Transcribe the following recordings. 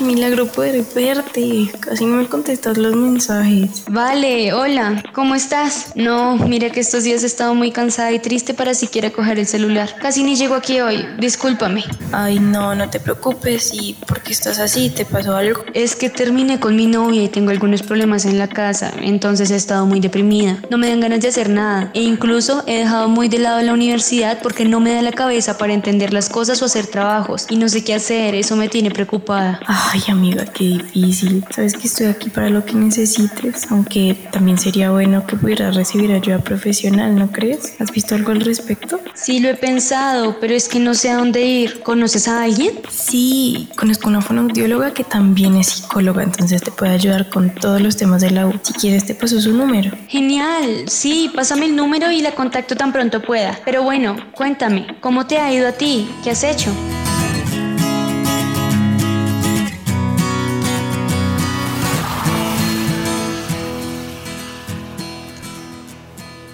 Qué milagro poder verte. Casi no me contestas los mensajes. Vale, hola, ¿cómo estás? No, mira que estos días he estado muy cansada y triste para siquiera coger el celular. Casi ni llego aquí hoy, discúlpame. Ay, no, no te preocupes. ¿Y por qué estás así? ¿Te pasó algo? Es que terminé con mi novia y tengo algunos problemas en la casa, entonces he estado muy deprimida. No me dan ganas de hacer nada e incluso he dejado muy de lado la universidad porque no me da la cabeza para entender las cosas o hacer trabajos y no sé qué hacer, eso me tiene preocupada. Ay, amiga, qué difícil. Sabes que estoy aquí para lo que necesites, aunque también sería bueno que pudieras recibir ayuda profesional, ¿no crees? ¿Has visto algo al respecto? Sí, lo he pensado, pero es que no sé a dónde ir. ¿Conoces a alguien? Sí, conozco una fonoaudióloga que también es psicóloga, entonces te puede ayudar con todos los temas de la U. Si quieres, te paso su número. Genial, sí, pásame el número y la contacto tan pronto pueda. Pero bueno, cuéntame, ¿cómo te ha ido a ti? ¿Qué has hecho?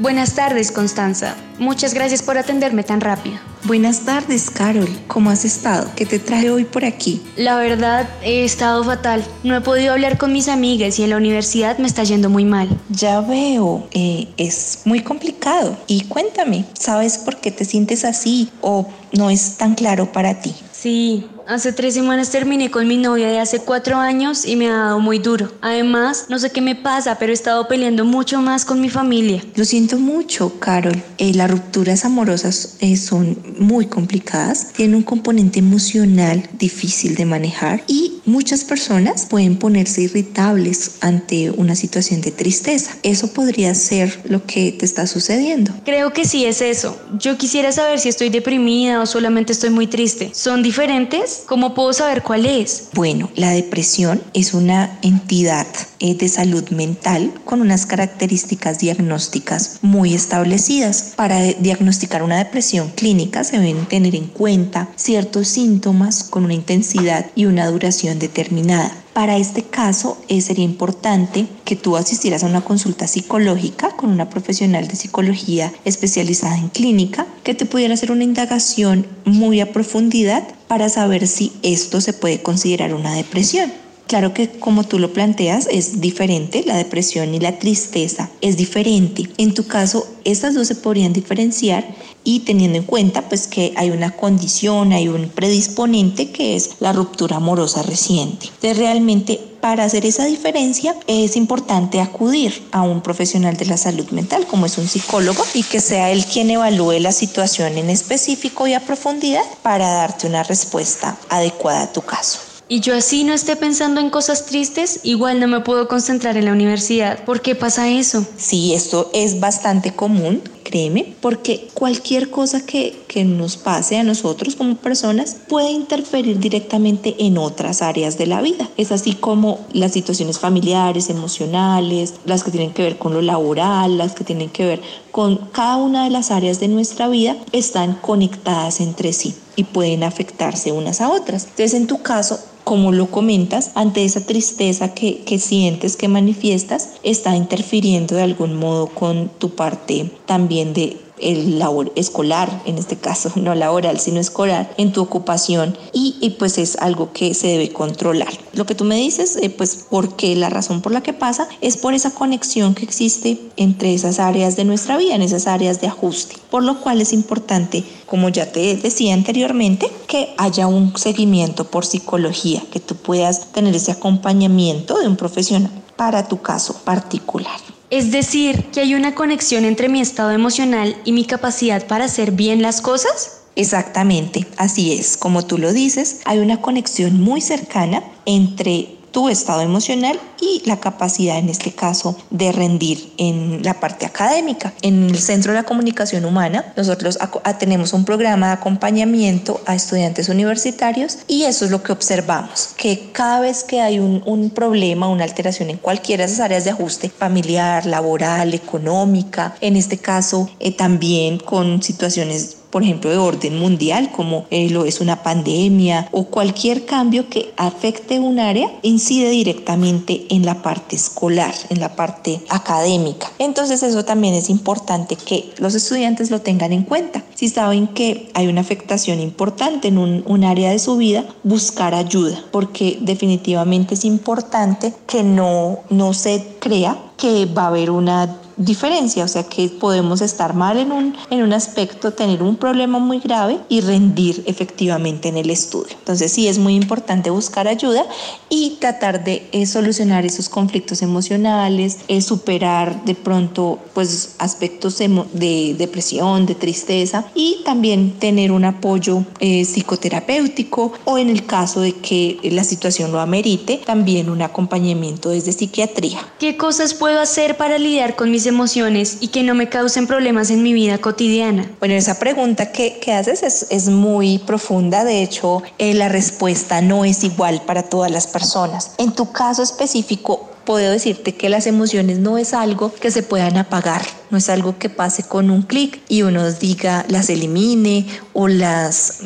Buenas tardes, Constanza. Muchas gracias por atenderme tan rápido. Buenas tardes, Carol. ¿Cómo has estado? ¿Qué te traje hoy por aquí? La verdad, he estado fatal. No he podido hablar con mis amigas y en la universidad me está yendo muy mal. Ya veo, eh, es muy complicado. Y cuéntame, ¿sabes por qué te sientes así o no es tan claro para ti? Sí, hace tres semanas terminé con mi novia de hace cuatro años y me ha dado muy duro. Además, no sé qué me pasa, pero he estado peleando mucho más con mi familia. Lo siento mucho, Carol. Eh, las rupturas amorosas eh, son muy complicadas, tienen un componente emocional difícil de manejar y muchas personas pueden ponerse irritables ante una situación de tristeza. Eso podría ser lo que te está sucediendo. Creo que sí es eso. Yo quisiera saber si estoy deprimida o solamente estoy muy triste. ¿Son diferentes? ¿Cómo puedo saber cuál es? Bueno, la depresión es una entidad eh, de salud mental con unas características diagnósticas muy establecidas. Para diagnosticar una depresión clínica se deben tener en cuenta ciertos síntomas con una intensidad y una duración determinada. Para este caso eh, sería importante que tú asistieras a una consulta psicológica con una profesional de psicología especializada en clínica que te pudiera hacer una indagación muy a profundidad para saber si esto se puede considerar una depresión. Claro que como tú lo planteas es diferente, la depresión y la tristeza es diferente. En tu caso, estas dos se podrían diferenciar y teniendo en cuenta pues que hay una condición, hay un predisponente que es la ruptura amorosa reciente. Entonces realmente para hacer esa diferencia es importante acudir a un profesional de la salud mental como es un psicólogo y que sea él quien evalúe la situación en específico y a profundidad para darte una respuesta adecuada a tu caso. Y yo así no esté pensando en cosas tristes, igual no me puedo concentrar en la universidad. ¿Por qué pasa eso? Sí, esto es bastante común, créeme, porque cualquier cosa que, que nos pase a nosotros como personas puede interferir directamente en otras áreas de la vida. Es así como las situaciones familiares, emocionales, las que tienen que ver con lo laboral, las que tienen que ver con cada una de las áreas de nuestra vida, están conectadas entre sí y pueden afectarse unas a otras. Entonces, en tu caso, como lo comentas, ante esa tristeza que, que, sientes, que manifiestas, está interfiriendo de algún modo con tu parte también de el labor escolar, en este caso no laboral, sino escolar, en tu ocupación y, y pues es algo que se debe controlar. Lo que tú me dices, eh, pues porque la razón por la que pasa es por esa conexión que existe entre esas áreas de nuestra vida, en esas áreas de ajuste, por lo cual es importante, como ya te decía anteriormente, que haya un seguimiento por psicología, que tú puedas tener ese acompañamiento de un profesional para tu caso particular. Es decir, que hay una conexión entre mi estado emocional y mi capacidad para hacer bien las cosas. Exactamente, así es. Como tú lo dices, hay una conexión muy cercana entre tu estado emocional y la capacidad en este caso de rendir en la parte académica. En el Centro de la Comunicación Humana nosotros tenemos un programa de acompañamiento a estudiantes universitarios y eso es lo que observamos, que cada vez que hay un, problema, una alteración en cualquiera de esas áreas de ajuste familiar, laboral, económica, en este caso eh, también con situaciones por ejemplo, de orden mundial, como eh, lo es una pandemia o cualquier cambio que afecte un área, incide directamente en la parte escolar, en la parte académica. Entonces eso también es importante que los estudiantes lo tengan en cuenta. Si saben que hay una afectación importante en un, un área de su vida, buscar ayuda, porque definitivamente es importante que no, no se crea que va a haber una diferencia, o sea que podemos estar mal en un, en un aspecto, tener un problema muy grave y rendir efectivamente en el estudio. Entonces sí es muy importante buscar ayuda y tratar de eh, solucionar esos conflictos emocionales, eh, superar de pronto pues aspectos de depresión, de tristeza y también tener un apoyo eh, psicoterapéutico o en el caso de que la situación lo amerite, también un acompañamiento desde psiquiatría. ¿Qué cosas puedo hacer para lidiar con mis emociones y que no me causen problemas en mi vida cotidiana? Bueno, esa pregunta que, que haces es, es, muy profunda. De hecho, eh, la respuesta no es igual para todas las personas. En tu caso específico, puedo decirte que las emociones no es algo que se puedan apagar, no es algo que pase con un clic y uno diga las elimine o las,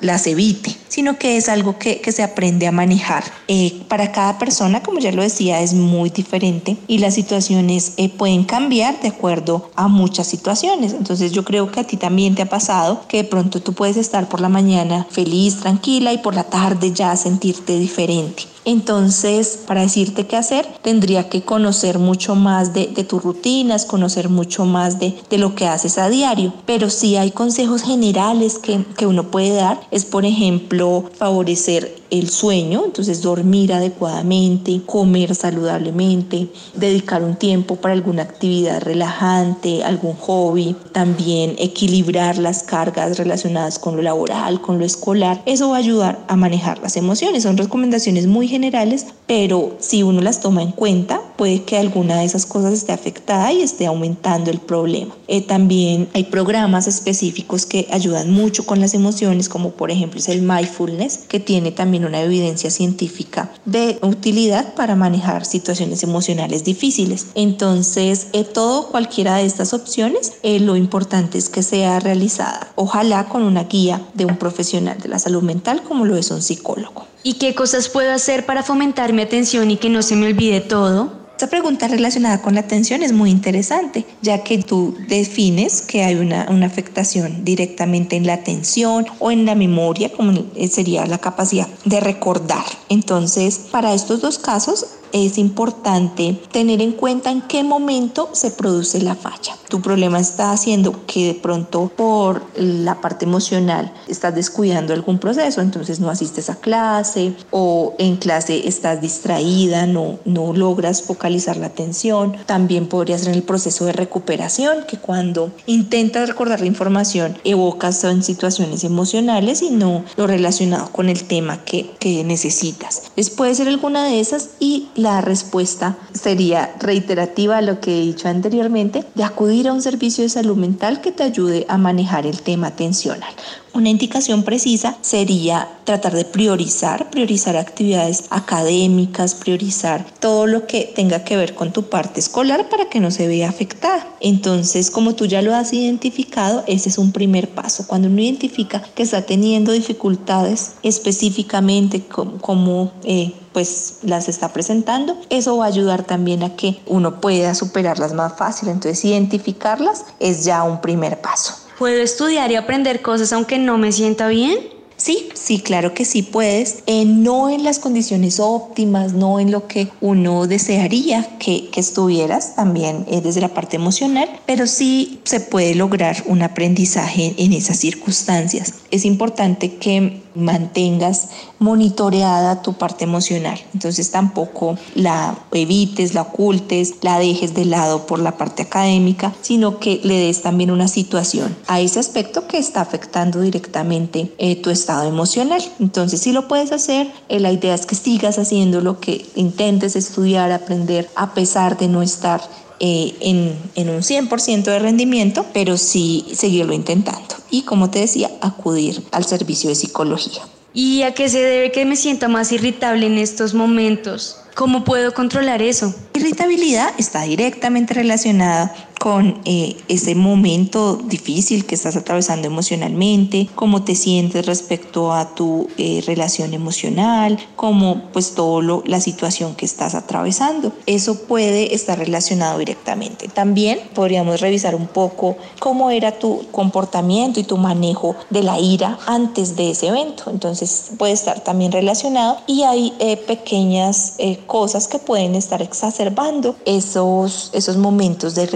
las evite, sino que es algo que, se aprende a manejar. Eh, para cada persona, como ya lo decía, es muy diferente y las situaciones eh, pueden cambiar de acuerdo a muchas situaciones. Entonces yo creo que a ti también te ha pasado que de pronto tú puedes estar por la mañana feliz, tranquila y por la tarde ya sentirte diferente. Entonces, para decirte qué hacer, tendría que conocer mucho más de, tus rutinas, conocer mucho más de, lo que haces a diario. Pero sí hay consejos generales que, que uno puede dar. Es, por ejemplo, favorecer el sueño, entonces dormir adecuadamente, comer saludablemente, dedicar un tiempo para alguna actividad relajante, algún hobby, también equilibrar las cargas relacionadas con lo laboral, con lo escolar. Eso va a ayudar a manejar las emociones. Son recomendaciones muy generales, pero si uno las toma en cuenta, puede que alguna de esas cosas esté afectada y esté aumentando el problema. Eh, también hay programas específicos que ayudan mucho con las emociones, como por ejemplo es el mindfulness, que tiene también una evidencia científica de utilidad para manejar situaciones emocionales difíciles. Entonces, eh, todo, cualquiera de estas opciones, eh, lo importante es que sea realizada, ojalá con una guía de un profesional de la salud mental como lo es un psicólogo. ¿Y qué cosas puedo hacer para fomentar mi atención y que no se me olvide todo? Esta pregunta relacionada con la atención es muy interesante, ya que tú defines que hay una, una, afectación directamente en la atención o en la memoria, como sería la capacidad de recordar. Entonces, para estos dos casos, es importante tener en cuenta en qué momento se produce la falla. Tu problema está haciendo que de pronto por la parte emocional estás descuidando algún proceso, entonces no asistes a clase o en clase estás distraída, no, no logras focalizar la atención. También podría ser en el proceso de recuperación, que cuando intentas recordar la información evocas en situaciones emocionales y no lo relacionado con el tema que, que necesitas. Entonces puede ser alguna de esas y la respuesta sería reiterativa a lo que he dicho anteriormente, de acudir a un servicio de salud mental que te ayude a manejar el tema atencional. Una indicación precisa sería tratar de priorizar, priorizar actividades académicas, priorizar todo lo que tenga que ver con tu parte escolar para que no se vea afectada. Entonces, como tú ya lo has identificado, ese es un primer paso. Cuando uno identifica que está teniendo dificultades específicamente como, eh, pues las está presentando, eso va a ayudar también a que uno pueda superarlas más fácil. Entonces, identificarlas es ya un primer paso. ¿Puedo estudiar y aprender cosas aunque no me sienta bien? Sí, sí, claro que sí puedes. Eh, no en las condiciones óptimas, no en lo que uno desearía que, estuvieras, también eh, desde la parte emocional, pero sí se puede lograr un aprendizaje en esas circunstancias. Es importante que mantengas monitoreada tu parte emocional. Entonces tampoco la evites, la ocultes, la dejes de lado por la parte académica, sino que le des también una situación a ese aspecto que está afectando directamente eh, tu estado emocional. Entonces si lo puedes hacer, eh, la idea es que sigas haciendo lo que intentes estudiar, aprender, a pesar de no estar eh, en, en, un 100% de rendimiento, pero sí seguirlo intentando. Y como te decía, acudir al servicio de psicología. ¿Y a qué se debe que me sienta más irritable en estos momentos? ¿Cómo puedo controlar eso? Irritabilidad está directamente relacionada con eh, ese momento difícil que estás atravesando emocionalmente, cómo te sientes respecto a tu eh, relación emocional, cómo pues todo la situación que estás atravesando. Eso puede estar relacionado directamente. También podríamos revisar un poco cómo era tu comportamiento y tu manejo de la ira antes de ese evento. Entonces puede estar también relacionado y hay eh, pequeñas cosas que pueden estar exacerbando esos, esos momentos de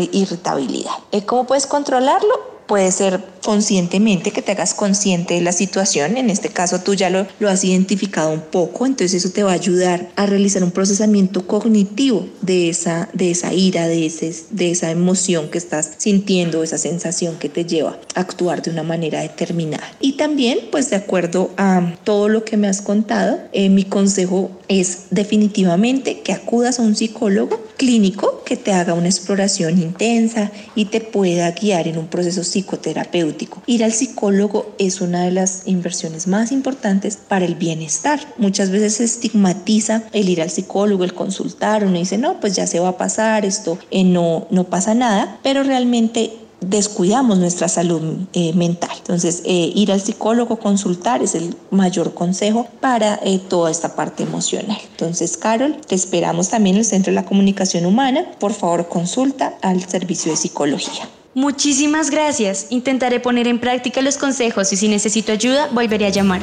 eh, ¿Cómo puedes controlarlo? Puede ser conscientemente, que te hagas consciente de la situación. En este caso tú ya lo, lo has identificado un poco, entonces eso te va a ayudar a realizar un procesamiento cognitivo de esa, de esa ira, de, ese, de esa emoción que estás sintiendo, esa sensación que te lleva a actuar de una manera determinada. Y también, pues de acuerdo a todo lo que me has contado, eh, mi consejo es definitivamente que acudas a un psicólogo clínico que te haga una exploración intensa y te pueda guiar en un proceso psicoterapéutico. Ir al psicólogo es una de las inversiones más importantes para el bienestar. Muchas veces se estigmatiza el ir al psicólogo, el consultar, uno dice, no, pues ya se va a pasar, esto eh, no, no pasa nada, pero realmente descuidamos nuestra salud eh, mental. Entonces, eh, ir al psicólogo, consultar es el mayor consejo para toda esta parte emocional. Entonces, Carol, te esperamos también en el Centro de la Comunicación Humana. Por favor, consulta al servicio de psicología. Muchísimas gracias. Intentaré poner en práctica los consejos y si necesito ayuda, volveré a llamar.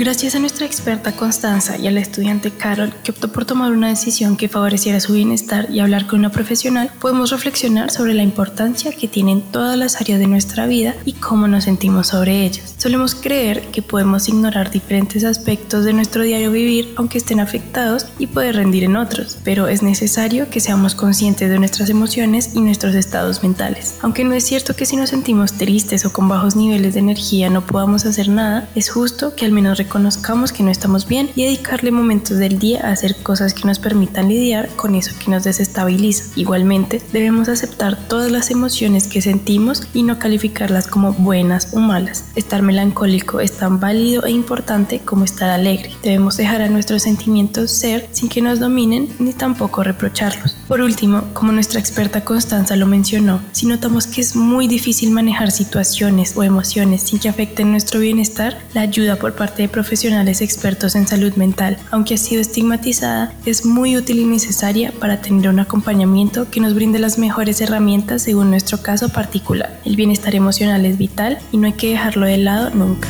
Gracias a nuestra experta Constanza y a la estudiante Carol, que optó por tomar una decisión que favoreciera su bienestar y hablar con una profesional, podemos reflexionar sobre la importancia que tienen todas las áreas de nuestra vida y cómo nos sentimos sobre ellas. Solemos creer que podemos ignorar diferentes aspectos de nuestro diario vivir aunque estén afectados y poder rendir en otros, pero es necesario que seamos conscientes de nuestras emociones y nuestros estados mentales. Aunque no es cierto que si nos sentimos tristes o con bajos niveles de energía no podamos hacer nada, es justo que al menos reconozcamos que no estamos bien y dedicarle momentos del día a hacer cosas que nos permitan lidiar con eso que nos desestabiliza. Igualmente, debemos aceptar todas las emociones que sentimos y no calificarlas como buenas o malas. Estar melancólico es tan válido e importante como estar alegre. Debemos dejar a nuestros sentimientos ser sin que nos dominen ni tampoco reprocharlos. Por último, como nuestra experta Constanza lo mencionó, si notamos que es muy difícil manejar situaciones o emociones sin que afecten nuestro bienestar, la ayuda por parte de profesionales expertos en salud mental, aunque ha sido estigmatizada, es muy útil y necesaria para tener un acompañamiento que nos brinde las mejores herramientas según nuestro caso particular. El bienestar emocional es vital y no hay que dejarlo de lado nunca.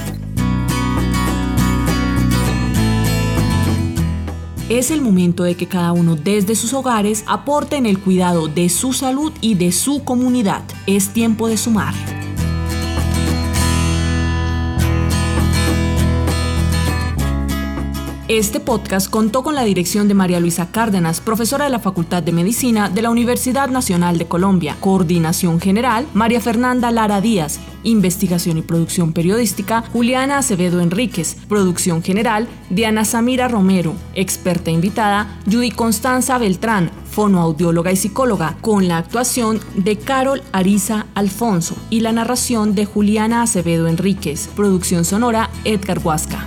Es el momento de que cada uno desde sus hogares aporte en el cuidado de su salud y de su comunidad. Es tiempo de sumar. Este podcast contó con la dirección de María Luisa Cárdenas, profesora de la Facultad de Medicina de la Universidad Nacional de Colombia. Coordinación General, María Fernanda Lara Díaz. Investigación y producción periodística, Juliana Acevedo Enríquez. Producción general, Diana Samira Romero. Experta invitada, Judy Constanza Beltrán, fonoaudióloga y psicóloga, con la actuación de Carol Ariza Alfonso y la narración de Juliana Acevedo Enríquez. Producción sonora, Edgar Huasca.